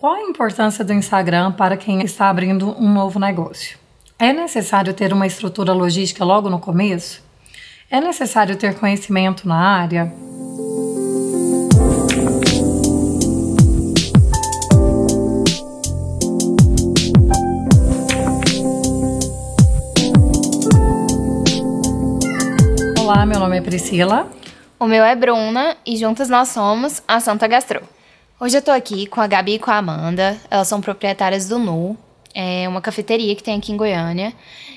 Qual a importância do Instagram para quem está abrindo um novo negócio? É necessário ter uma estrutura logística logo no começo? É necessário ter conhecimento na área? Olá, meu nome é Priscila. O meu é Bruna e juntas nós somos a Santa Gastro. Hoje eu tô aqui com a Gabi e com a Amanda. Elas são proprietárias do Nu, é uma cafeteria que tem aqui em Goiânia.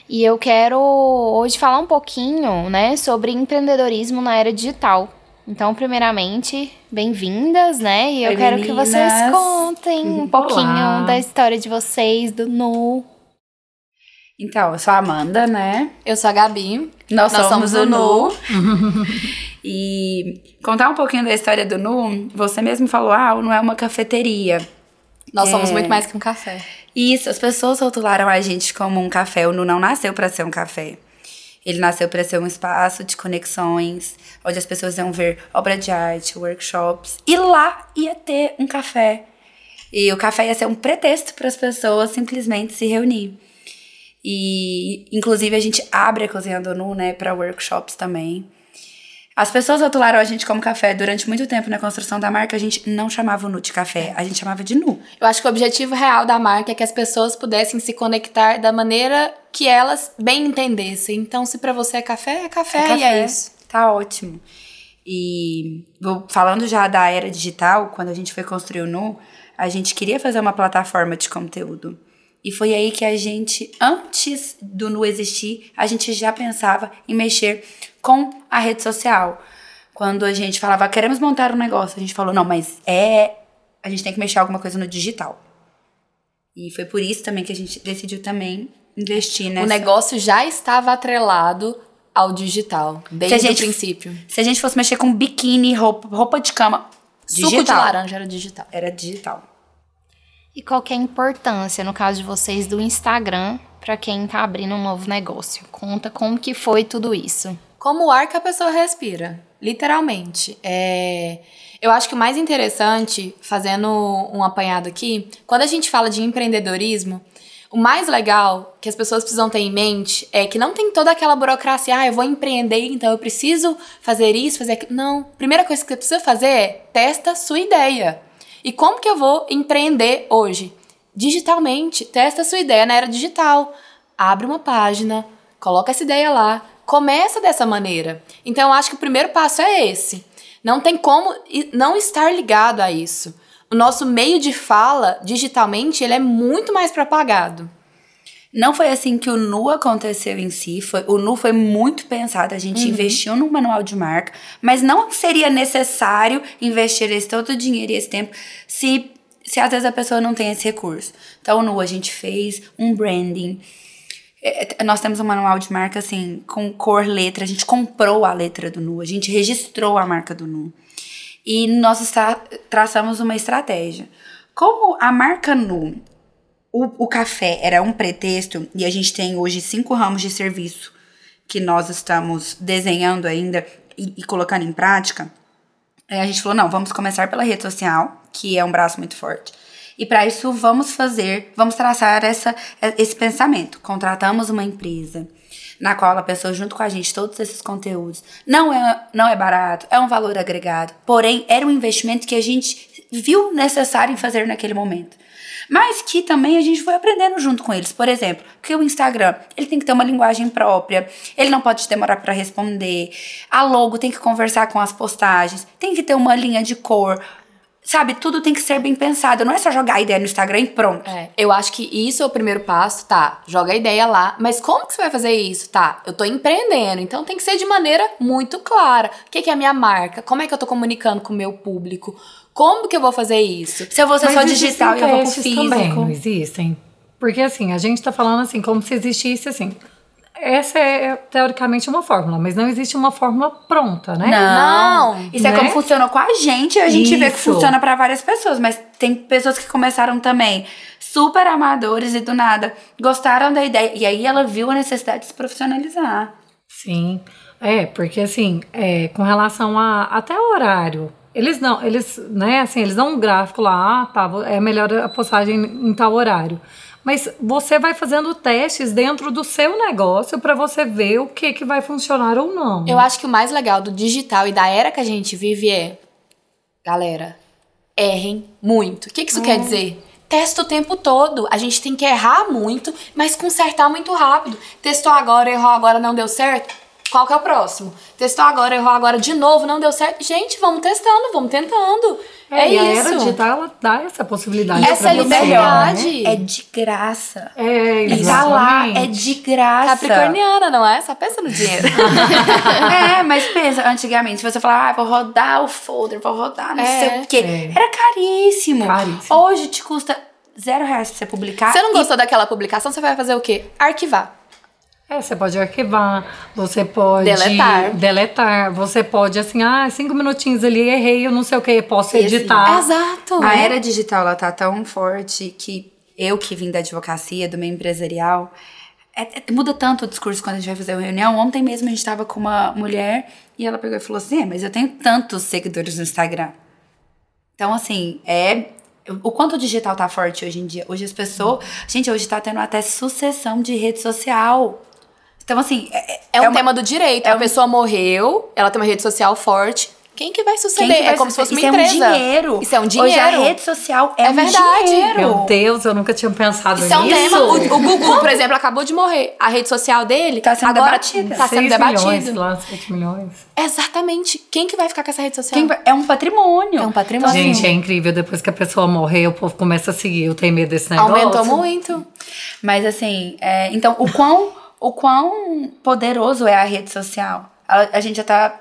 E eu quero hoje falar um pouquinho, né, sobre empreendedorismo na era digital. Então, primeiramente, bem-vindas, né? E eu Oi, quero meninas. que vocês contem um pouquinho Olá. da história de vocês, do Nu. Então, eu sou a Amanda, né? Eu sou a Gabi. Nós, Nós somos, somos o Nu. e contar um pouquinho da história do Nu, você mesmo falou, ah, o Nu é uma cafeteria. Nós É. somos muito mais que um café. Isso, as pessoas rotularam a gente como um café. O Nu não nasceu para ser um café. Ele nasceu para ser um espaço de conexões, onde as pessoas iam ver obra de arte, workshops. E lá ia ter um café. E o café ia ser um pretexto para as pessoas simplesmente se reunir. E, inclusive, a gente abre a Cozinha do Nu, né, para workshops também. As pessoas rotularam a gente como café durante muito tempo na construção da marca. A gente não chamava o Nu de café, a gente chamava de Nu. Eu acho que o objetivo real da marca é que as pessoas pudessem se conectar da maneira que elas bem entendessem. Então, se pra você é café, é café, e é isso. Tá ótimo. E vou- falando já da era digital, quando a gente foi construir o Nu, a gente queria fazer uma plataforma de conteúdo. E foi aí que a gente, antes do Nu existir, a gente já pensava em mexer com a rede social. Quando a gente falava, queremos montar um negócio, a gente falou, não, mas é. A gente tem que mexer alguma coisa no digital. E foi por isso também que a gente decidiu também investir nessa. O negócio já estava atrelado ao digital, desde a gente- o princípio. Se a gente fosse mexer com biquíni, roupa, roupa de cama, Suco de digital. laranja era digital. Era digital. E qual é a importância, no caso de vocês, do Instagram para quem tá abrindo um novo negócio? Conta como que foi tudo isso. Como o ar que a pessoa respira, literalmente. É, Eu acho que o mais interessante, fazendo um apanhado aqui, quando a gente fala de empreendedorismo, o mais legal que as pessoas precisam ter em mente é que não tem toda aquela burocracia, ah, eu vou empreender, então eu preciso fazer isso, fazer aquilo. Não. Primeira coisa que você precisa fazer é testa sua ideia. E como que eu vou empreender hoje? Digitalmente. Testa sua ideia na era digital. Abre uma página, coloca essa ideia lá, começa dessa maneira. Então eu acho que o primeiro passo é esse. Não tem como não estar ligado a isso. O nosso meio de fala, digitalmente, ele é muito mais propagado. Não foi assim que o Nu aconteceu em si. Foi, o Nu foi muito pensado. A gente investiu no manual de marca, mas não seria necessário investir esse todo o dinheiro e esse tempo se, se às vezes a pessoa não tem esse recurso. Então, o Nu, a gente fez um branding. É, é, nós temos um manual de marca assim, com cor, letra. A gente comprou a letra do Nu, a gente registrou a marca do Nu. E nós está- traçamos uma estratégia. Como a marca Nu o, o café era um pretexto e a gente tem hoje cinco ramos de serviço que nós estamos desenhando ainda e, e colocando em prática. Aí a gente falou: não, vamos começar pela rede social, que é um braço muito forte. E para isso, vamos fazer, vamos traçar essa, esse pensamento. Contratamos uma empresa na qual a pessoa, junto com a gente, todos esses conteúdos. Não é, não é barato, é um valor agregado. Porém, era um investimento que a gente viu necessário em fazer naquele momento. Mas que também a gente foi aprendendo junto com eles. Por exemplo, que o Instagram, ele tem que ter uma linguagem própria, ele não pode demorar para responder. A logo tem que conversar com as postagens, tem que ter uma linha de cor. Sabe, tudo tem que ser bem pensado. Não é só jogar a ideia no Instagram e pronto. É, eu acho que isso é o primeiro passo, tá? Joga a ideia lá, mas como que você vai fazer isso? Tá, eu tô empreendendo, então tem que ser de maneira muito clara. O que, que é a minha marca? Como é que eu tô comunicando com o meu público? Como que eu vou fazer isso? Se eu vou ser Mas só digital e eu vou pro físico. Também, não existem. Porque assim, a gente tá falando assim, como se existisse assim. Essa é teoricamente uma fórmula, mas não existe uma fórmula pronta, né? Não. Não, Isso é né? como funcionou com a gente. A gente vê que Isso. funciona pra várias pessoas, mas tem pessoas que começaram também super amadores e do nada gostaram da ideia. E aí ela viu a necessidade de se profissionalizar. Sim. É, porque assim, é, com relação a até o horário, Eles não, eles, né, assim, eles dão um gráfico lá, ah, tá, é melhor a postagem em tal horário. Mas você vai fazendo testes dentro do seu negócio para você ver o que, que vai funcionar ou não. Eu acho que o mais legal do digital e da era que a gente vive é, galera, errem muito. O que, que isso quer dizer? Testa o tempo todo. A gente tem que errar muito, mas consertar muito rápido. Testou agora, errou agora, não deu certo? Qual que é o próximo? Testou agora, errou agora de novo, não deu certo. Gente, vamos testando, vamos tentando. É, e isso. a era digital ela dá essa possibilidade. Essa pra você, liberdade. né? É de graça. É, E tá lá, exatamente. é de graça. Capricorniana, não é? Só pensa no dinheiro. É, mas pensa, antigamente, se você falar, ah, vou rodar o folder, vou rodar não É. sei o quê. É. Era caríssimo. Caríssimo. Hoje te custa zero reais pra você publicar. Você não e gostou daquela publicação, você vai fazer o quê? Arquivar. É, você pode arquivar, você pode Deletar. deletar, você pode assim, ah, cinco minutinhos ali, errei, eu não sei o que, posso E assim, editar. Exato. A era digital, ela tá tão forte que eu que vim da advocacia, do meio empresarial, é- é- muda tanto o discurso quando a gente vai fazer uma reunião. Ontem mesmo a gente tava com uma mulher e ela pegou e falou assim, é, mas eu tenho tantos seguidores no Instagram. Então, assim, é... O quanto o digital tá forte hoje em dia. Hoje as pessoas... Gente, hoje tá tendo até sucessão de rede social. Então, assim... É, É um uma- tema do direito. é a um- pessoa morreu, ela tem uma rede social forte. Quem que vai suceder? Que vai é como se fosse uma? Isso empresa. é um dinheiro. Isso é um Hoje dinheiro. a rede social é, É um verdade. dinheiro. Meu Deus, eu nunca tinha pensado Isso é um nisso. tema. O, o Google, por exemplo, acabou de morrer. A rede social dele Tá sendo agora debatida. Tá sendo Seis debatido. milhões, lá, 7 milhões. Exatamente. Quem que vai ficar com essa rede social? Quem vai- é um patrimônio. É um patrimônio. Gente, é incrível. Depois que a pessoa morrer, o povo começa a seguir. Eu tenho medo desse negócio. Aumentou muito. Mas assim, é, então o quão, o quão poderoso é a rede social? A, a gente já tá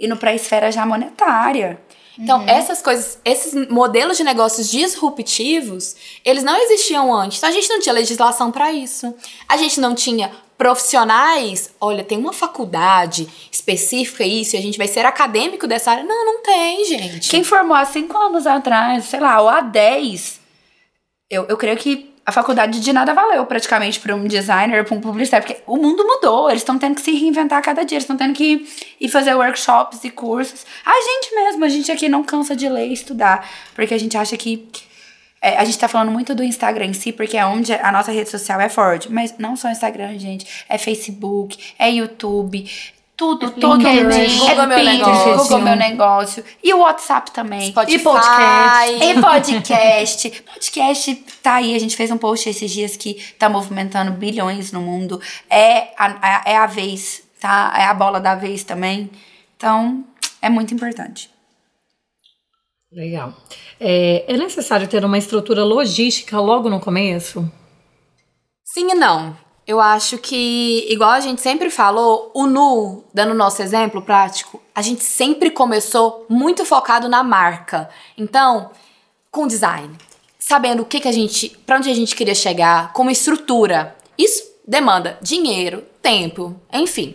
indo pra esfera já monetária. Então, essas coisas, esses modelos de negócios disruptivos, eles não existiam antes. Então, a gente não tinha legislação para isso. A gente não tinha profissionais. Olha, tem uma faculdade específica isso e a gente vai ser acadêmico dessa área. Não, não tem, gente. Quem formou há cinco anos atrás, sei lá, ou há 10, eu, eu creio que a faculdade de nada valeu praticamente para um designer, para um publicitário, porque o mundo mudou, eles estão tendo que se reinventar a cada dia, eles estão tendo que ir fazer workshops e cursos. A gente mesmo, a gente aqui não cansa de ler e estudar, porque a gente acha que. é, a gente tá falando muito do Instagram em si, porque é onde a nossa rede social é forte. Mas não só Instagram, gente. É Facebook, é YouTube, tudo, todo LinkedIn, é Google Meu Pinterest, Negócio. Google Meu Negócio. E o WhatsApp também. Spotify. E podcast. E podcast. podcast tá aí. A gente fez um post esses dias que tá movimentando bilhões no mundo. É a, a- é a vez, tá? É a bola da vez também. Então, é muito importante. Legal. É, é necessário ter uma estrutura logística logo no começo? Sim e não. Eu acho que, igual a gente sempre falou, o Nu, dando o nosso exemplo prático, a gente sempre começou muito focado na marca. Então, com design, sabendo o que, que a gente, para onde a gente queria chegar, como estrutura. Isso demanda dinheiro, tempo, enfim.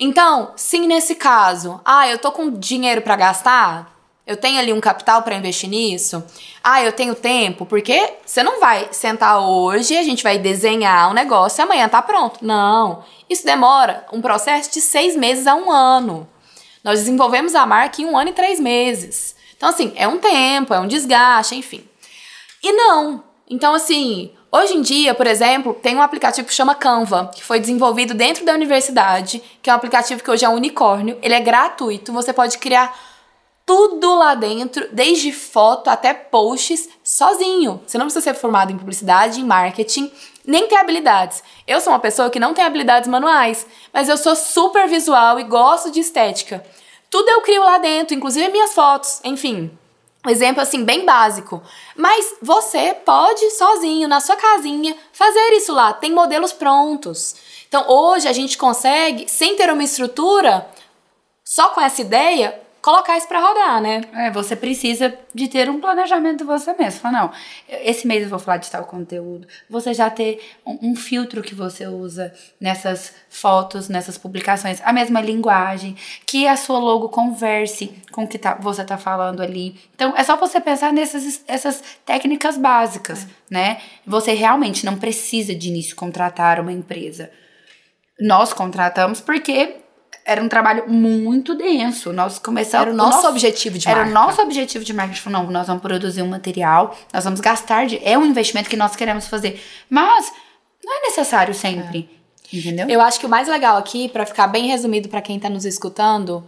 Então, sim, nesse caso, ah, eu tô com dinheiro para gastar, eu tenho ali um capital para investir nisso. Ah, eu tenho tempo, porque você não vai sentar hoje, a gente vai desenhar um negócio e amanhã tá pronto. Não. Isso demora um processo de seis meses a um ano. Nós desenvolvemos a marca em um ano e três meses. Então, assim, é um tempo, é um desgaste, enfim. E não. Então, assim, hoje em dia, por exemplo, tem um aplicativo que chama Canva, que foi desenvolvido dentro da universidade, que é um aplicativo que hoje é um unicórnio. Ele é gratuito, você pode criar tudo lá dentro, desde foto até posts, sozinho. Você não precisa ser formado em publicidade, em marketing, nem ter habilidades. Eu sou uma pessoa que não tem habilidades manuais, mas eu sou super visual e gosto de estética. Tudo eu crio lá dentro, inclusive minhas fotos, enfim. Um exemplo assim bem básico. Mas você pode sozinho na sua casinha fazer isso lá, tem modelos prontos. Então hoje a gente consegue, sem ter uma estrutura, só com essa ideia, colocar isso pra rodar, né? É, você precisa de ter um planejamento você mesmo. Falar, não, esse mês eu vou falar de tal conteúdo. Você já ter um, um filtro que você usa nessas fotos, nessas publicações, a mesma linguagem, que a sua logo converse com o que tá, você tá falando ali. Então, é só você pensar nessas essas técnicas básicas, né? Você realmente não precisa de início contratar uma empresa. Nós contratamos porque era um trabalho muito denso. Nós começamos. Era o nosso objetivo de Era o marca. nosso objetivo de marketing. Falou, não, nós vamos produzir um material, nós vamos gastar. De, é um investimento que nós queremos fazer. Mas não é necessário sempre. Entendeu? Eu acho que o mais legal aqui, pra ficar bem resumido pra quem tá nos escutando,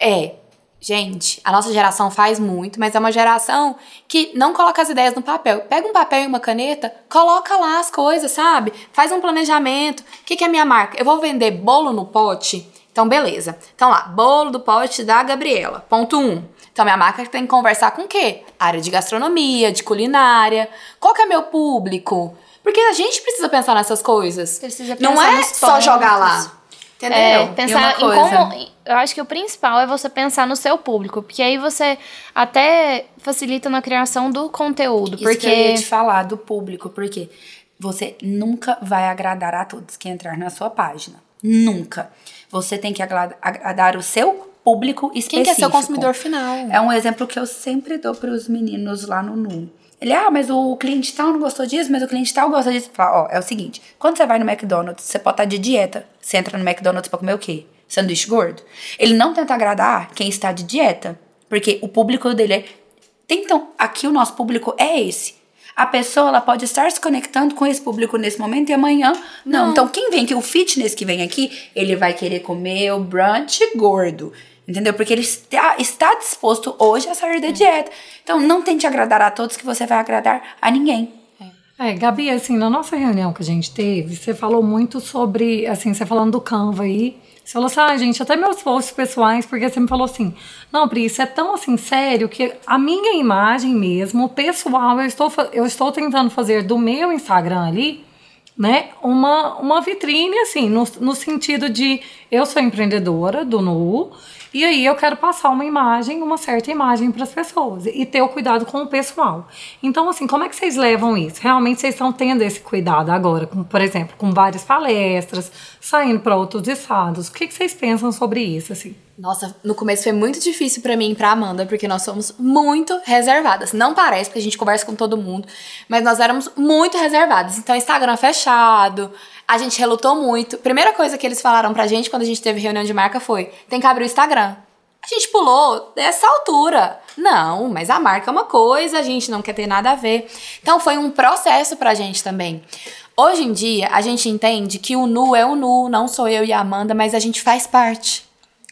é. Gente, a nossa geração faz muito, mas é uma geração que não coloca as ideias no papel. Pega um papel e uma caneta, coloca lá as coisas, sabe? Faz um planejamento. O que, que é minha marca? Eu vou vender bolo no pote? Então, beleza. Então lá, bolo do pote da Gabriela. Ponto 1. Um. Então, minha marca tem que conversar com o quê? Área de gastronomia, de culinária. Qual que é meu público? Porque a gente precisa pensar nessas coisas. Precisa Não pensar é nos só jogar lá. Entendeu? É, pensar em como. Eu acho que o principal é você pensar no seu público, porque aí você até facilita na criação do conteúdo. Isso que eu ia porque te falar do público, porque você nunca vai agradar a todos que entrar na sua página. Nunca. Você tem que agra- agradar o seu público específico. Quem que é seu consumidor final? É um exemplo que eu sempre dou para os meninos lá no NU. Ele, ah, mas o cliente tal não gostou disso, mas o cliente tal gosta disso. Fala, ó, é o seguinte, quando você vai no McDonald's, você pode estar de dieta. Você entra no McDonald's pra comer o quê? Sanduíche gordo. Ele não tenta agradar quem está de dieta, porque o público dele é... Então, aqui o nosso público é esse. A pessoa ela pode estar se conectando com esse público nesse momento e amanhã não. Então, quem vem aqui, o fitness que vem aqui, ele vai querer comer o brunch gordo. Entendeu? Porque ele está, está disposto hoje a sair da dieta. Então, não tente agradar a todos que você vai agradar a ninguém. É, Gabi, assim, na nossa reunião que a gente teve, você falou muito sobre, assim, você falando do Canva aí, você falou assim, ah, gente, até meus posts pessoais, porque você me falou assim, não, Pri, isso é tão, assim, sério, que a minha imagem mesmo, pessoal, eu estou, eu estou tentando fazer do meu Instagram ali, né, uma, uma vitrine, assim, no, no sentido de eu sou empreendedora do Nu, e aí eu quero passar uma imagem, uma certa imagem para as pessoas e ter o cuidado com o pessoal. Então, assim, como é que vocês levam isso? Realmente vocês estão tendo esse cuidado agora, com, por exemplo, com várias palestras, saindo para outros estados. O que, que vocês pensam sobre isso, assim? Nossa, no começo foi muito difícil pra mim e pra Amanda, porque nós somos muito reservadas. Não parece, porque a gente conversa com todo mundo, mas nós éramos muito reservadas. Então, Instagram fechado, a gente relutou muito. Primeira coisa que eles falaram pra gente quando a gente teve reunião de marca foi: tem que abrir o Instagram. A gente pulou dessa altura. Não, mas a marca é uma coisa, a gente não quer ter nada a ver. Então foi um processo pra gente também. Hoje em dia, a gente entende que o nu é o nu, não sou eu e a Amanda, mas a gente faz parte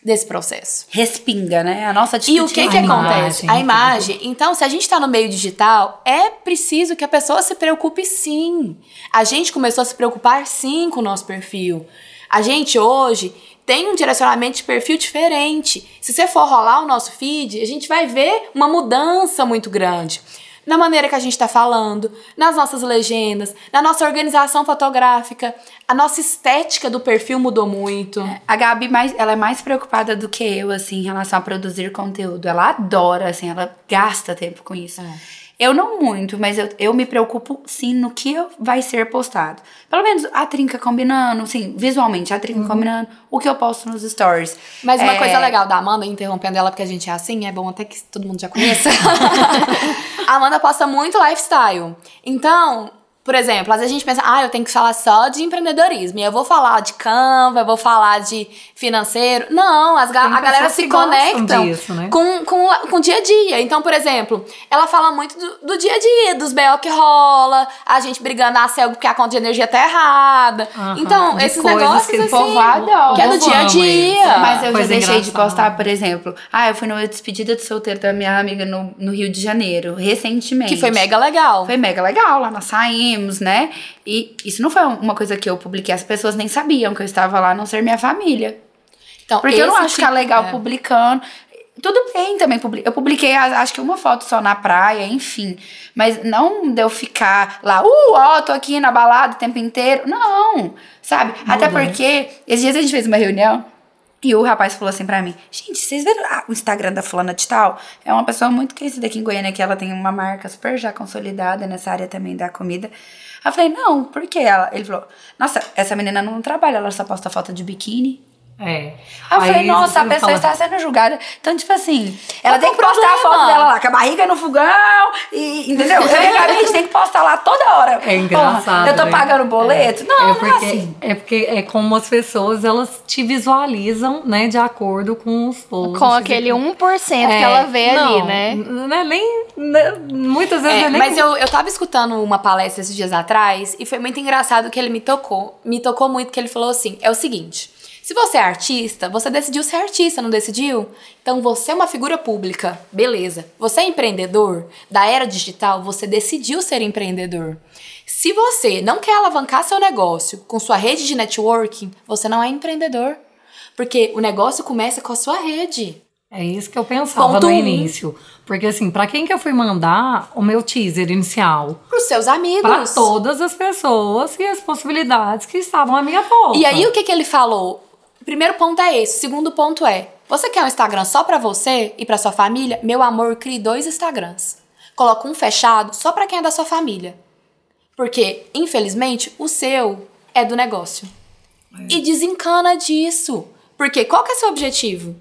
desse processo. Respinga, né? A nossa atitude E o que que A acontece? imagem, a imagem. Então, se a gente tá no meio digital, é preciso que a pessoa se preocupe sim. A gente começou a se preocupar sim com o nosso perfil. A gente hoje tem um direcionamento de perfil diferente. Se você for rolar o nosso feed, a gente vai ver uma mudança muito grande. Na maneira que a gente tá falando, nas nossas legendas, na nossa organização fotográfica, a nossa estética do perfil mudou muito. A Gabi, mais, ela é mais preocupada do que eu, assim, em relação a produzir conteúdo. Ela adora, assim, ela gasta tempo com isso. Eu não muito, mas eu, eu me preocupo, sim, no que vai ser postado. Pelo menos a trinca combinando, assim, visualmente, a trinca combinando o que eu posto nos stories. Mas uma É, coisa legal da Amanda, interrompendo ela porque a gente é assim, é bom até que todo mundo já conheça. a Amanda posta muito lifestyle. Então, por exemplo, às vezes a gente pensa, ah, eu tenho que falar só de empreendedorismo. E eu vou falar de Canva, eu vou falar de financeiro. Não, as ga- a galera se conectam disso, né? com, com, com o dia a dia. Então, por exemplo, ela fala muito do, do dia a dia, dos B.O. que rola, a gente brigando a céu porque a conta de energia tá errada. Então, de esses negócios que assim, povo adora. que é do dia a dia. isso. Mas eu já Coisa deixei de engraçada. postar, por exemplo. Ah, eu fui numa despedida de solteiro da minha amiga no, no Rio de Janeiro, recentemente. Que foi mega legal. Foi mega legal, lá nós saímos, né? E isso não foi uma coisa que eu publiquei, as pessoas nem sabiam que eu estava lá, a não ser minha família. Então, Porque eu não acho que é tipo- legal é. publicando. Tudo bem também, eu publiquei acho que uma foto só na praia, enfim. Mas não de eu ficar lá, uh, ó, tô aqui na balada o tempo inteiro. Não, sabe? Até né? porque, esses dias a gente fez uma reunião e o rapaz falou assim pra mim: Gente, vocês viram ah, o Instagram da fulana de tal? É uma pessoa muito conhecida aqui em Goiânia, que ela tem uma marca super já consolidada nessa área também da comida. Eu falei: Não, por que ela? Ele falou: Nossa, essa menina não trabalha, ela só posta foto de biquíni. É. Aí eu falei, Aí nossa, a pessoa fala- está sendo julgada. Então, tipo assim, ela tem que que é postar a foto problema? dela lá, com a barriga no fogão, e, entendeu? Eu a gente tem que postar lá toda hora. É engraçado. Porra, eu tô né? pagando boleto? Não, é não porque, é assim. É porque é como as pessoas, elas te visualizam, né, de acordo com os posts. Com aquele 1% que É, ela vê não, ali, né? Não é nem. né, muitas vezes É, não é nem. mas eu, eu tava escutando uma palestra esses dias atrás e foi muito engraçado que ele me tocou. Me tocou muito que ele falou assim: é o seguinte. Se você é artista, você decidiu ser artista, não decidiu? Então você é uma figura pública, beleza. Você é empreendedor da era digital, você decidiu ser empreendedor. Se você não quer alavancar seu negócio com sua rede de networking, você não é empreendedor. Porque o negócio começa com a sua rede. É isso que eu pensava Ponto no início. Porque, assim, pra quem que eu fui mandar o meu teaser inicial? Para os seus amigos. Pra todas as pessoas e as possibilidades que estavam à minha volta. E aí, o que, que ele falou? O primeiro ponto é esse. O segundo ponto é: você quer um Instagram só pra você e pra sua família? Meu amor, crie dois Instagrams. Coloca um fechado só pra quem é da sua família. Porque, infelizmente, o seu é do negócio. E desencana disso. Porque qual que é seu objetivo?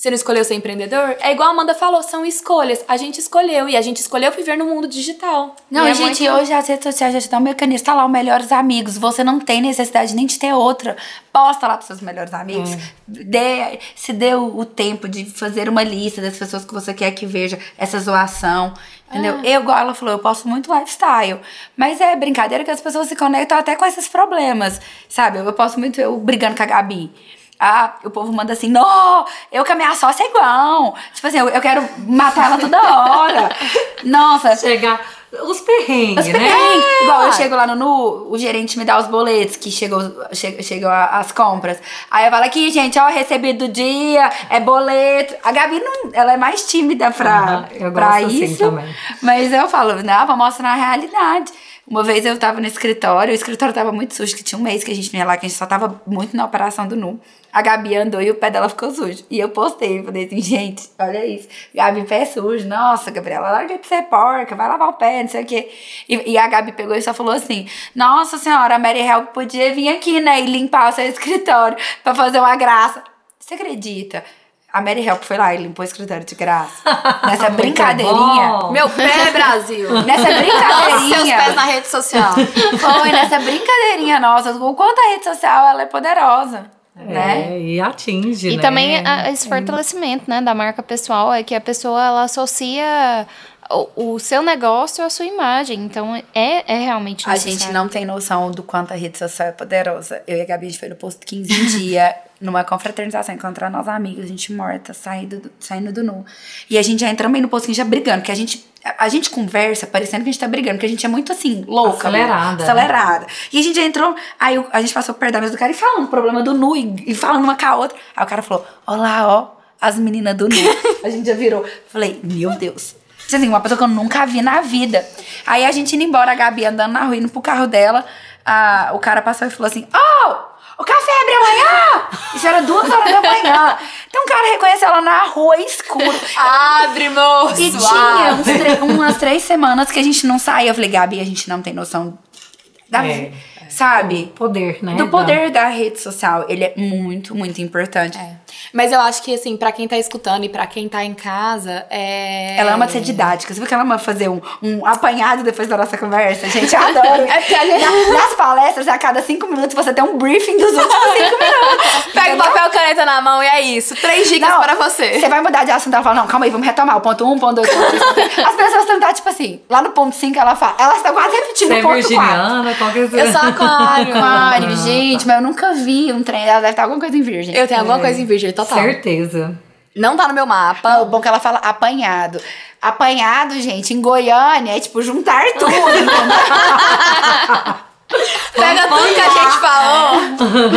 Você não escolheu ser empreendedor? É igual a Amanda falou, são escolhas. A gente escolheu e a gente escolheu viver no mundo digital. Não, é gente, muito- hoje as redes sociais já te dão um mecanismo. Tá lá, os melhores amigos. Você não tem necessidade nem de ter outra. Posta lá pros seus melhores amigos. Dê, se dê o, o tempo de fazer uma lista das pessoas que você quer que veja essa zoação. Entendeu? Eu, igual ela falou, eu posto muito lifestyle. Mas é brincadeira que as pessoas se conectam até com esses problemas. Sabe? Eu, eu posto muito eu brigando com a Gabi. Ah, o povo manda assim, não, eu com a minha sócia é igual. Tipo assim, eu, eu quero matar ela toda hora. Nossa, Chegar. Os perrengues, os né? perrengues. Igual eu chego lá no Nu, o gerente me dá os boletos que chegou, che- chegou as compras. Aí eu falo aqui, gente, ó, recebi do dia, é boleto. A Gabi não, ela é mais tímida pra, eu pra assim isso. também. Mas eu falo, não, vou mostrar a realidade. Uma vez eu tava no escritório, o escritório tava muito sujo, que tinha um mês que a gente vinha lá, que a gente só tava muito na operação do Nu. A Gabi andou e o pé dela ficou sujo. E eu postei, falei assim, gente, olha isso. Gabi, pé sujo. Nossa, Gabriela, larga de ser porca, vai lavar o pé, não sei o quê. E, e a Gabi pegou e só falou assim, nossa senhora, a Mary Help podia vir aqui, né, e limpar o seu escritório pra fazer uma graça. Você acredita? A Mary Help foi lá e limpou o escritório de graça. Nessa Muito brincadeirinha. bom. Meu pé, Brasil! Nessa Seus brincadeirinha. pés na rede social. Foi nessa brincadeirinha nossa, o quanto a rede social ela é poderosa, né? É, e atinge, E né? também a- esse fortalecimento, né, da marca pessoal é que a pessoa ela associa o, o seu negócio à sua imagem. Então é, é realmente A necessário. gente não tem noção do quanto a rede social é poderosa. Eu e a Gabi, a gente foi no posto 15 em dia, numa confraternização, encontrar nossos amigos, a gente morta, saindo do, saindo do nu. E a gente já entramos aí no posto 15 já brigando, porque a gente, a, a gente conversa parecendo que a gente tá brigando, porque a gente é muito assim, louca. Acelerada, né? Acelerada. E a gente já entrou, aí a gente passou perto da mesa do cara e falando o problema do nu, e, e falando uma com a outra. Aí o cara falou, olá, ó, as meninas do nu. a gente já virou. Falei, meu Deus. Tipo Assim, uma pessoa que eu nunca vi na vida. Aí a gente indo embora, a Gabi andando na rua, indo pro carro dela, a, o cara passou e falou assim: Oh, o café abre amanhã! Isso era duas horas da manhã. Então o cara reconheceu ela na rua, escuro. Abre, moço! E tinha umas três semanas que a gente não saía. Eu falei, Gabi, a gente não tem noção da. É. Sabe? Poder, né? Do da- poder da rede social. Ele é muito, muito importante. É. Mas eu acho que, assim, pra quem tá escutando e pra quem tá em casa, é. Ela ama ser didática. Você viu que ela ama fazer um, um apanhado depois da nossa conversa? Gente, eu adoro. É porque a gente- Na- Nas palestras, a cada cinco minutos, você tem um briefing dos últimos cinco minutos. Pega o papel e caneta na mão e é isso. Três dicas Não, para você. Você vai mudar de assunto, ela fala, não, calma aí, vamos retomar o ponto 1, um, ponto 2, ponto 3, ponto três. As pessoas estão, tá, tipo assim, lá no ponto 5 ela fala, elas estão quase repetindo Você o é ponto 4. virginiana, qualquer coisa. Eu sou aquário. Aquário, gente, mas eu nunca vi um trem. Ela deve estar alguma coisa em virgem. Eu tenho alguma coisa em virgem, total. Certeza. Não tá no meu mapa. o bom é que ela fala apanhado. Apanhado, gente, em Goiânia é tipo juntar tudo? Pega tudo que a gente falou.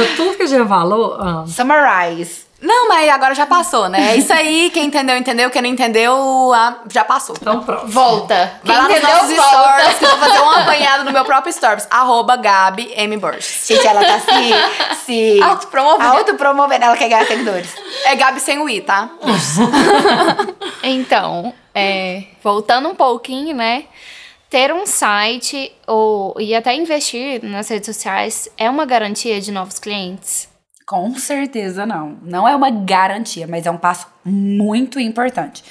Tudo que a gente falou. ah, Summarize. Não, mas agora já passou, né? É isso aí. Quem entendeu, entendeu. Quem não entendeu, ah, já passou. então pronto. Volta. Vai lá nos nossos stories, que eu vou fazer um apanhado no meu próprio stories. Arroba Gabi M. Borges. Gente, ela tá se. se Autopromovendo. Autopromovendo, ela quer ganhar seguidores. É Gabi sem o I, tá? Então, é, voltando um pouquinho, né? Ter um site ou, e até investir nas redes sociais é uma garantia de novos clientes? Com certeza não. Não é uma garantia, mas é um passo muito importante.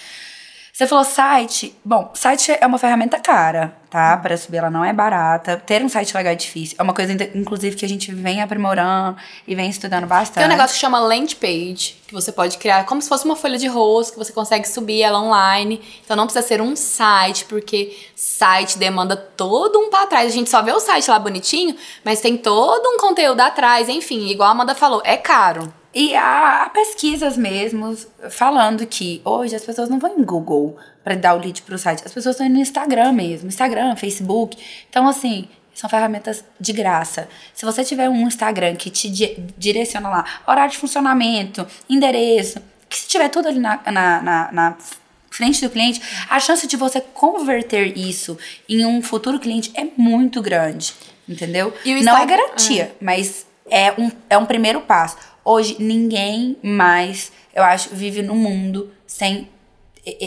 Você falou site. Bom, site é uma ferramenta cara, tá? Para subir ela não é barata. Ter um site legal é difícil. É uma coisa, inclusive, que a gente vem aprimorando e vem estudando bastante. Tem um negócio que chama landing page, que você pode criar como se fosse uma folha de rosto, que você consegue subir ela online. Então não precisa ser um site, porque site demanda todo um para trás. A gente só vê o site lá bonitinho, mas tem todo um conteúdo atrás. Enfim, igual a Amanda falou, é caro. E há pesquisas mesmo falando que hoje as pessoas não vão em Google para dar o lead para o site, as pessoas estão indo no Instagram mesmo, Instagram, Facebook. Então, assim, são ferramentas de graça. Se você tiver um Instagram que te direciona lá, horário de funcionamento, endereço, que se tiver tudo ali na, na, na, na frente do cliente, a chance de você converter isso em um futuro cliente é muito grande. Entendeu? Não é garantia, é. mas é um, é um primeiro passo. Hoje, ninguém mais, eu acho, vive no mundo sem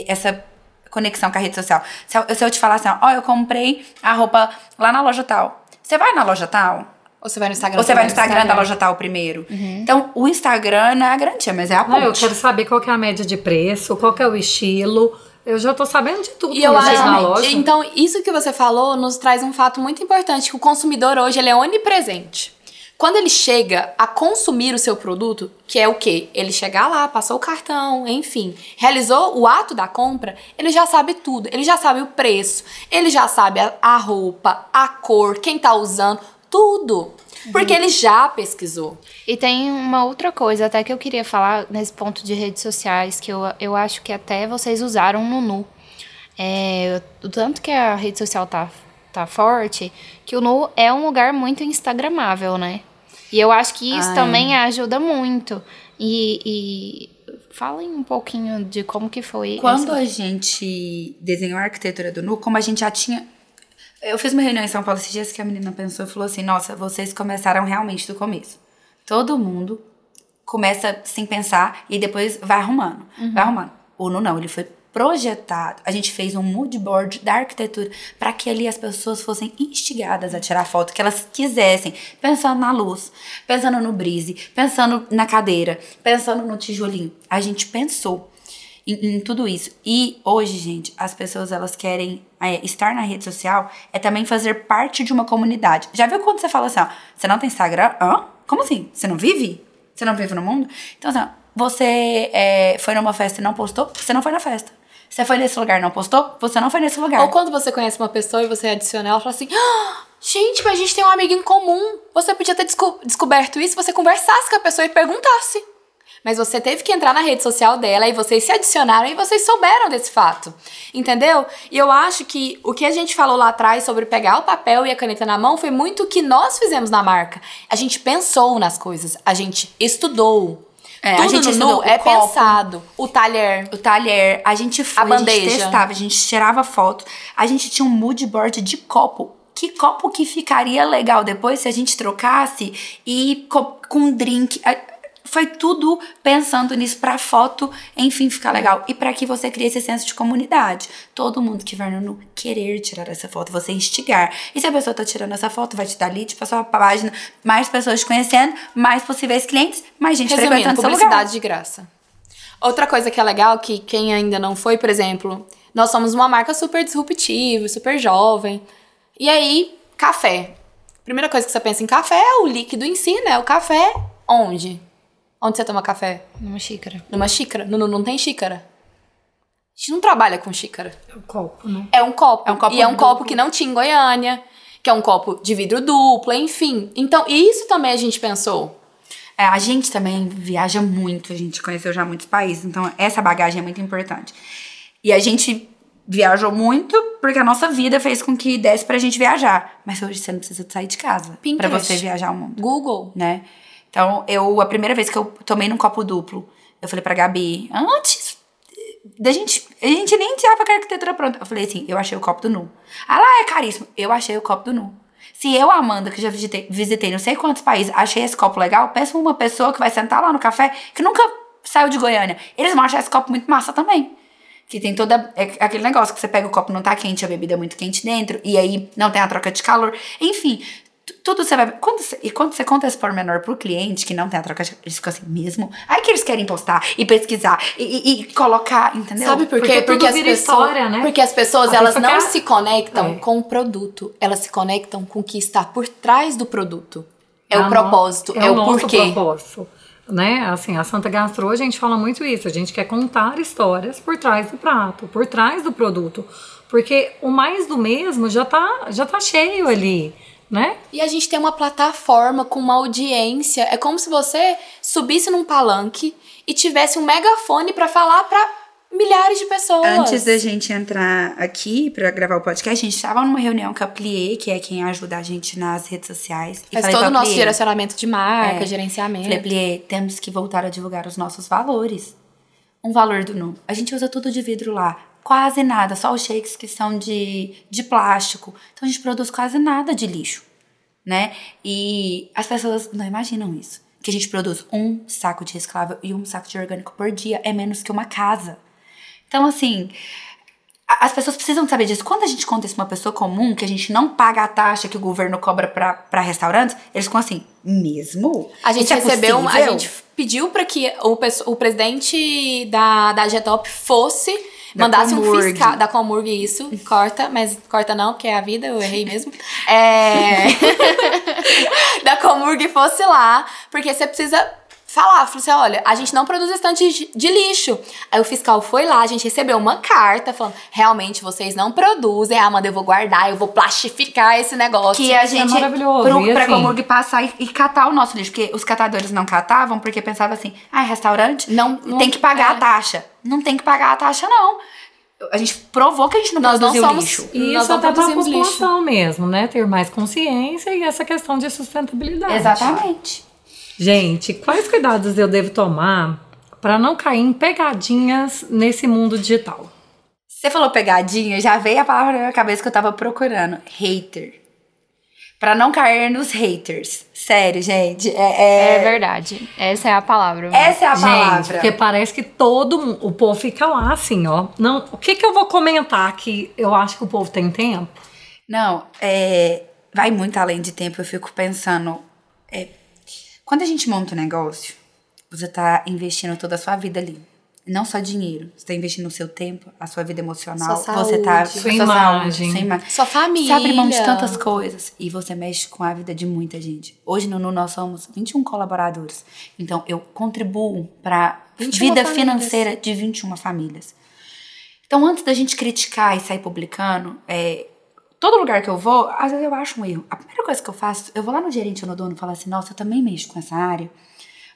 essa conexão com a rede social. Se eu, se eu te falar assim, ó, oh, eu comprei a roupa lá na loja tal. Você vai na loja tal? Ou você vai no Instagram? Ou você vai no Instagram, Instagram, da loja tal primeiro. Uhum. Então, o Instagram não é a garantia, mas é a ponte. Não, eu quero saber qual que é a média de preço, qual que é o estilo. Eu já tô sabendo de tudo. E eu acho, na loja. Então, isso que você falou nos traz um fato muito importante, que o consumidor hoje ele é onipresente. Quando ele chega a consumir o seu produto, que é o quê? Ele chegar lá, passou o cartão, enfim, realizou o ato da compra, ele já sabe tudo. Ele já sabe o preço, ele já sabe a, roupa, a cor, quem tá usando, tudo. Porque uhum. ele já pesquisou. E tem uma outra coisa até que eu queria falar nesse ponto de redes sociais, que eu, eu acho que até vocês usaram no Nu. É, o tanto que a rede social tá tá forte, que o Nu é um lugar muito instagramável, né? E eu acho que isso Ai. também ajuda muito. E, e falem um pouquinho de como que foi. Quando essa... a gente desenhou a arquitetura do Nu, como a gente já tinha eu fiz uma reunião em São Paulo esses dias que a menina pensou e falou assim: Nossa, vocês começaram realmente do começo. Todo mundo começa sem pensar e depois vai arrumando. Uhum. Vai arrumando. O Nu não, ele foi projetado. A gente fez um mood board da arquitetura para que ali as pessoas fossem instigadas a tirar foto que elas quisessem, pensando na luz, pensando no brise, pensando na cadeira, pensando no tijolinho. A gente pensou em, em tudo isso. E hoje, gente, as pessoas elas querem é, estar na rede social é também fazer parte de uma comunidade. Já viu quando você fala assim, ó, você não tem Instagram? Hã? Como assim? Você não vive? Você não vive no mundo? Então, assim, você é, foi numa festa e não postou, você não foi na festa. Você foi nesse lugar não postou? Você não foi nesse lugar. Ou quando você conhece uma pessoa e você adiciona ela, fala assim: ah, gente, mas a gente tem um amigo em comum. Você podia ter desco descoberto isso se você conversasse com a pessoa e perguntasse. Mas você teve que entrar na rede social dela e vocês se adicionaram e vocês souberam desse fato. Entendeu? E eu acho que o que a gente falou lá atrás sobre pegar o papel e a caneta na mão foi muito o que nós fizemos na marca. A gente pensou nas coisas, a gente estudou, é, Tudo a gente no nu é copo, pensado. O talher. O talher. A gente foi, a bandeja. a gente testava, a gente tirava foto. A gente tinha um mood board de copo. Que copo que ficaria legal depois se a gente trocasse e com, com drink foi tudo pensando nisso pra foto, enfim, ficar legal. E para que você crie esse senso de comunidade. Todo mundo que vai no querer tirar essa foto, você instigar. E se a pessoa tá tirando essa foto, vai te dar lead pra sua página, mais pessoas te conhecendo, mais possíveis clientes, mais gente Resumindo, frequentando seu lugar. publicidade de graça. Outra coisa que é legal, que quem ainda não foi, por exemplo, nós somos uma marca super disruptiva, super jovem. E aí, café. Primeira coisa que você pensa em café é o líquido em si, né? O café onde? Onde você toma café? Numa xícara. Numa xícara? Não, não, não tem xícara. A gente não trabalha com xícara. É um copo, né? É um copo. É um copo e é um duplo. copo que não tinha em Goiânia, que é um copo de vidro duplo, enfim. Então, isso também a gente pensou. É, a gente também viaja muito, a gente conheceu já muitos países, então essa bagagem é muito importante. E a gente viajou muito porque a nossa vida fez com que desse pra gente viajar. Mas hoje você não precisa sair de casa para você viajar o mundo. Google. Né? Então, eu, a primeira vez que eu tomei num copo duplo, eu falei pra Gabi, antes da gente. A gente nem tirava com a arquitetura pronta. Eu falei assim, eu achei o copo do Nu. Ah lá, é caríssimo. Eu achei o copo do Nu. Se eu, Amanda, que já visitei, visitei não sei quantos países, achei esse copo legal, pensa uma pessoa que vai sentar lá no café, que nunca saiu de Goiânia. Eles vão achar esse copo muito massa também. Que tem toda. É aquele negócio que você pega o copo não tá quente, a bebida é muito quente dentro, e aí não tem a troca de calor. Enfim, tudo você vai. Quando você, e quando você conta esse pormenor pro cliente que não tem a troca, eles ficam assim mesmo. Aí que eles querem postar e pesquisar e, e, e colocar, entendeu? Sabe por quê? Porque tudo Porque, as pessoas, história, né? porque as pessoas A elas não quer- se conectam É. com o produto, elas se conectam com o que está por trás do produto. É o no- propósito, é, o nosso porquê. propósito. Né? Assim, a Santa Gastro, a gente fala muito isso. A gente quer contar histórias por trás do prato, por trás do produto. Porque o mais do mesmo já tá, já tá cheio ali, né? E a gente tem uma plataforma com uma audiência. É como se você subisse num palanque e tivesse um megafone pra falar pra milhares de pessoas. Antes da gente entrar aqui pra gravar o podcast, a gente tava numa reunião com a Plie, que é quem ajuda a gente nas redes sociais. E Faz todo o nosso Plie, direcionamento de marca, É. gerenciamento. Falei, Plie, temos que voltar a divulgar os nossos valores. Um valor do Nu. A gente usa tudo de vidro lá. Quase nada, só os shakes que são de, de plástico. Então a gente produz quase nada de lixo, né? E as pessoas não imaginam isso. Que a gente produz um saco de reciclável e um saco de orgânico por dia. É menos que uma casa. Então, assim, as pessoas precisam saber disso. Quando a gente conta isso pra uma pessoa comum, que a gente não paga a taxa que o governo cobra pra restaurantes, eles ficam assim, mesmo? A gente Isso é recebeu, um- a gente pediu pra que o, o presidente da, da Getop fosse, Da mandasse um fiscal, da Comurg isso, corta, mas corta não, porque é a vida, eu errei mesmo. É, da Comurg fosse lá, porque você precisa falar, falou assim, olha, a gente não produz estante de, de lixo. Aí o fiscal foi lá, a gente recebeu uma carta falando, realmente vocês não produzem, ah, Amanda, eu vou guardar, eu vou plastificar esse negócio. Que a gente, maravilhoso. pro, E pra assim- Comurg passar e, e catar o nosso lixo. Porque os catadores não catavam porque pensavam assim, ah, restaurante Não- não- tem que pagar é. a taxa. Não tem que pagar a taxa, não. A gente provou que a gente não Nós não produziu somos- lixo. E Nós isso não até para a produzimos lixo. população mesmo, né? Ter mais consciência e essa questão de sustentabilidade. Exatamente. Gente, quais cuidados eu devo tomar para não cair em pegadinhas nesse mundo digital? Você falou pegadinha, já veio a palavra na minha cabeça que eu tava procurando. Hater. Pra não cair nos haters. Sério, gente. É, É é- verdade. Essa é a palavra. essa é a Gente, palavra. porque parece que todo mundo, o povo fica lá assim, ó. Não, o que que eu vou comentar que eu acho que o povo tem tempo? Não, é, vai muito além de tempo. Eu fico pensando. é, quando a gente monta um negócio, você tá investindo toda a sua vida ali. Não só dinheiro. Você tá investindo o seu tempo, a sua vida emocional. Sua você tá. saúde. Sua imagem. sua imagem. Sua família. Você abre mão de tantas coisas e você mexe com a vida de muita gente. Hoje no Nu nós somos 21 colaboradores. Então eu contribuo para 21 vida famílias. financeira de 21 famílias. Então antes da gente criticar e sair publicando, é, todo lugar que eu vou, às vezes eu acho um erro. A primeira coisa que eu faço, eu vou lá no gerente ou no dono e falo assim: "Nossa, eu também mexo com essa área.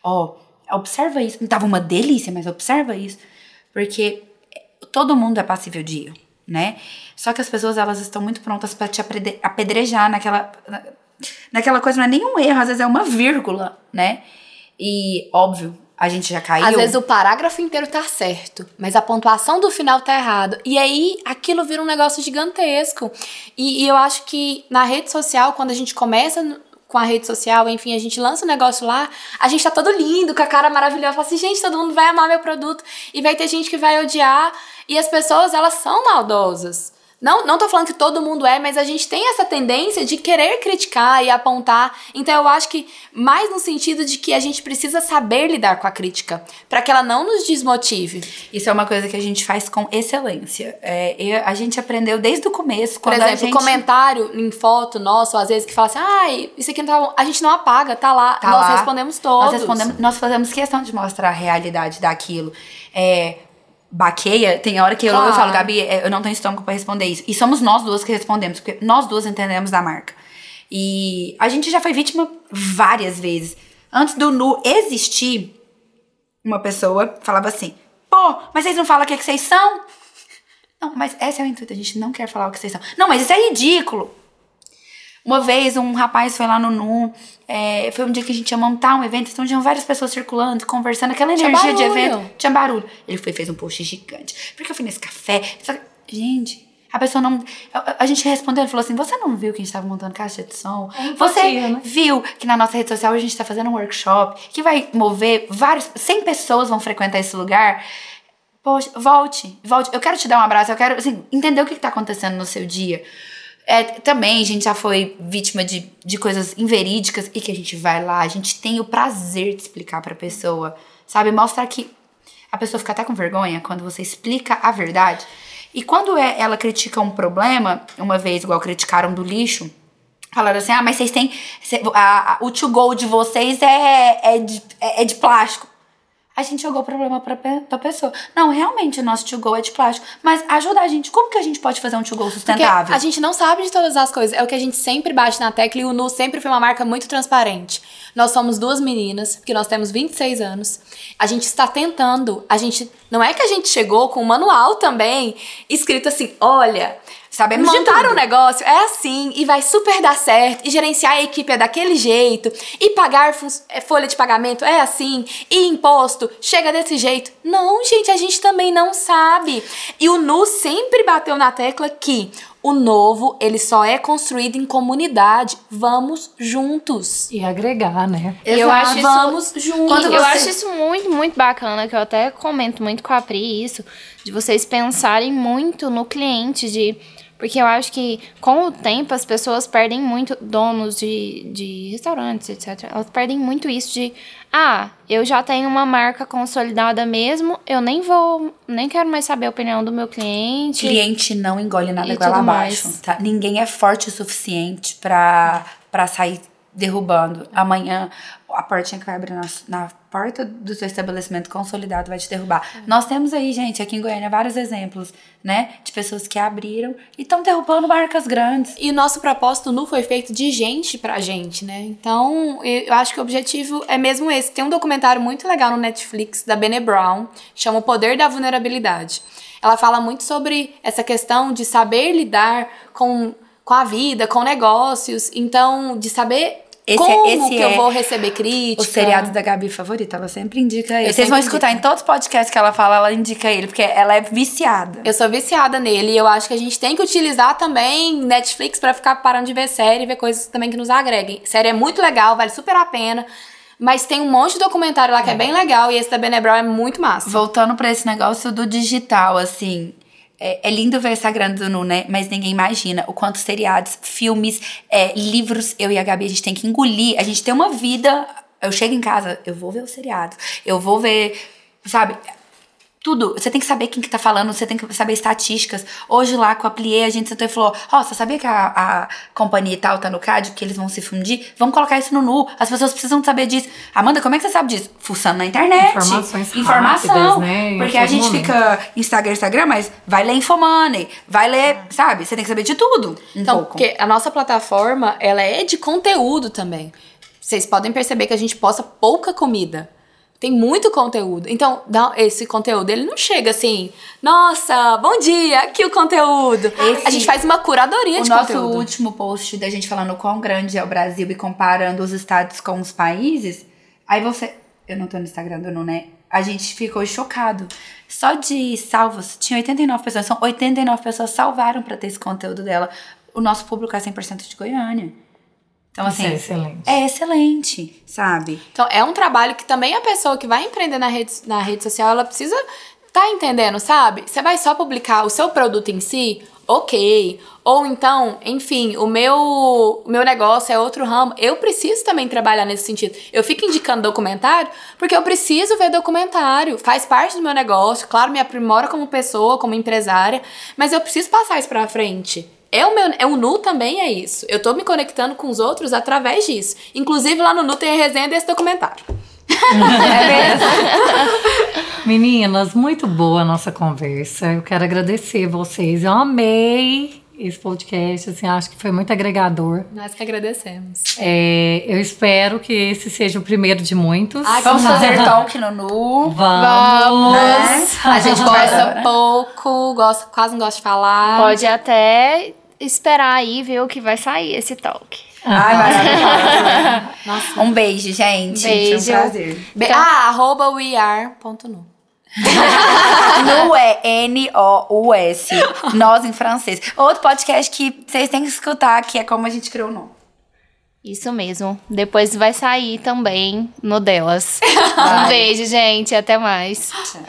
Ó, observa isso. Não tava uma delícia, mas observa isso, porque todo mundo é passível de erro, né? Só que as pessoas elas estão muito prontas para te apedrejar naquela na- naquela coisa não é nenhum erro, às vezes é uma vírgula, né? E óbvio, a gente já caiu. Às vezes o parágrafo inteiro tá certo, mas a pontuação do final tá errado. E aí aquilo vira um negócio gigantesco. E, e eu acho que na rede social, quando a gente começa com a rede social, enfim, a gente lança um negócio lá, a gente tá todo lindo, com a cara maravilhosa. Fala assim, gente, todo mundo vai amar meu produto. E vai ter gente que vai odiar. E as pessoas, elas são maldosas. Não, não tô falando que todo mundo é, mas a gente tem essa tendência de querer criticar e apontar. Então eu acho que mais no sentido de que a gente precisa saber lidar com a crítica, para que ela não nos desmotive. Isso é uma coisa que a gente faz com excelência. É, eu- a gente aprendeu desde o começo, Por quando a exemplo, gente... comentário em foto nosso, às vezes que fala assim: "Ai, isso aqui não tá bom". A gente não apaga, tá lá. Tá Nós lá. respondemos todos. Nós, respondemos, nós fazemos questão de mostrar a realidade daquilo. É, baqueia, tem hora que eu, eu falo, Gabi, é, eu não tenho estômago pra responder isso. E somos nós duas que respondemos, porque nós duas entendemos da marca. E a gente já foi vítima várias vezes. Antes do Nu existir, uma pessoa falava assim: pô, mas vocês não falam o que, que vocês são? Não, mas esse é o intuito, a gente não quer falar o que vocês são. Não, mas isso é ridículo. Uma vez um rapaz foi lá no NU, é, foi um dia que a gente ia montar um evento, então tinham várias pessoas circulando, conversando, aquela energia de evento, tinha barulho. Ele foi fez um post gigante. Porque eu fui nesse café. gente, a pessoa não. A, a gente respondeu, ele falou assim: você não viu que a gente tava montando caixa de som? É você né? viu que na nossa rede social a gente tá fazendo um workshop que vai mover vários. 100 pessoas vão frequentar esse lugar. Poxa, volte, volte. Eu quero te dar um abraço, eu quero, assim, entender o que, que tá acontecendo no seu dia. É, também a gente já foi vítima de, de coisas inverídicas e que a gente vai lá, a gente tem o prazer de explicar pra pessoa, sabe? Mostrar que a pessoa fica até com vergonha quando você explica a verdade. E quando é, ela critica um problema, uma vez, igual criticaram do lixo, falaram assim: ah, mas vocês têm. a- a- o to-go de vocês é, é, de, é, é de plástico. A gente jogou o problema pra, pra pessoa. Não, realmente o nosso to-go é de plástico. Mas ajuda a gente. Como que a gente pode fazer um to-go Porque sustentável? a gente não sabe de todas as coisas. É o que a gente sempre bate na tecla e o Nu sempre foi uma marca muito transparente. Nós somos duas meninas, porque nós temos 26 anos. A gente está tentando. A gente. Não é que a gente chegou com um manual também, escrito assim: olha. Sabemos de montar tudo. um negócio é assim e vai super dar certo e gerenciar a equipe é daquele jeito e pagar é, folha de pagamento é assim e imposto chega desse jeito. Não, gente, a gente também não sabe. E o Nu sempre bateu na tecla que o novo, ele só é construído em comunidade. Vamos juntos. E agregar, né? Eu Exato. acho isso- Vamos juntos. Quando eu você- acho isso muito, muito bacana, que eu até comento muito com a Pri isso, de vocês pensarem muito no cliente, de. Porque eu acho que com o tempo as pessoas perdem muito, donos de, de restaurantes, etc. Elas perdem muito isso de, ah, eu já tenho uma marca consolidada mesmo, eu nem vou, nem quero mais saber a opinião do meu cliente. Cliente não engole nada tudo abaixo, tá? Ninguém é forte o suficiente pra, pra sair derrubando. Amanhã, a portinha que vai abrir na, na porta do seu estabelecimento consolidado vai te derrubar. Nós temos aí, gente, aqui em Goiânia, vários exemplos, né? De pessoas que abriram e estão derrubando marcas grandes. E o nosso propósito nu foi feito de gente pra gente, né? Então, eu acho que o objetivo é mesmo esse. Tem um documentário muito legal no Netflix da Bene Brown, chama O Poder da Vulnerabilidade. Ela fala muito sobre essa questão de saber lidar com, com a vida, com negócios, então, de saber Esse é- como esse que é eu vou receber crítica. O seriado da Gabi favorito, ela sempre indica ele. Eu Vocês vão sempre escutar em todos os podcasts que ela fala, ela indica ele, porque ela é viciada. Eu sou viciada nele e eu acho que a gente tem que utilizar também Netflix pra ficar parando de ver série e ver coisas também que nos agreguem. Série é muito legal, vale super a pena. Mas tem um monte de documentário lá que é bem legal e esse da Bene Brown é muito massa. Voltando pra esse negócio do digital, assim. É, é lindo ver o Instagram do Nu, né? Mas ninguém imagina o quanto seriados, filmes, é, livros, eu e a Gabi, a gente tem que engolir. A gente tem uma vida. Eu chego em casa, eu vou ver o seriado. Eu vou ver, sabe? Tudo. Você tem que saber quem que tá falando, você tem que saber estatísticas. Hoje lá com a Plié, a gente sentou e falou: Ó, você sabia que a, a companhia e tal tá no CAD, que eles vão se fundir? Vamos colocar isso no nu. As pessoas precisam saber disso. Amanda, como é que você sabe disso? Fuçando na internet. Informações Informação. rápidas, né, em Porque a gente momento. fica Instagram, Instagram, mas vai ler Infomoney, vai ler, sabe? Você tem que saber de tudo. Um Então, pouco. porque a nossa plataforma, ela é de conteúdo também. Vocês podem perceber que a gente posta pouca comida. Tem muito conteúdo. Então, esse conteúdo, ele não chega assim, nossa, bom dia, aqui o conteúdo. Esse- a gente faz uma curadoria O de nosso conteúdo. último post da gente falando o quão grande é o Brasil e comparando os estados com os países, aí você. Eu não tô no Instagram do Nu, né? A gente ficou chocado. Só de salvos, tinha 89 pessoas. São 89 pessoas salvaram pra ter esse conteúdo dela. O nosso público é 100% de Goiânia. Então, Isso assim. é excelente. É excelente, sabe? Então, é um trabalho que também a pessoa que vai empreender na rede, na rede social, ela precisa tá entendendo, sabe? Você vai só publicar o seu produto em si, ok. Ou então, enfim, o meu, o meu negócio é outro ramo. Eu preciso também trabalhar nesse sentido. Eu fico indicando documentário porque eu preciso ver documentário. Faz parte do meu negócio. Claro, me aprimora como pessoa, como empresária. Mas eu preciso passar isso pra frente. É o, meu, é o Nu também é isso. Eu tô me conectando com os outros através disso. Inclusive, lá no Nu tem a resenha desse documentário. Meninas, muito boa a nossa conversa. Eu quero agradecer vocês. Eu amei esse podcast, assim, acho que foi muito agregador. Nós que agradecemos. É, eu espero que esse seja o primeiro de muitos. Ai, Vamos fazer talk no Nu. Vamos! Né? A gente conversa pouco, gosta, quase não gosta de falar. Pode até esperar aí ver o que vai sair esse talk. Ai, maravilhoso. Um beijo, gente. Beijo. Foi um prazer. Be- Ah, arroba weare.nu. Nu é N-O-U-S. Nós em francês. Outro podcast que vocês têm que escutar, que é como a gente criou o nome. Isso mesmo. Depois vai sair também no delas. um beijo, gente. Até mais. Tchau.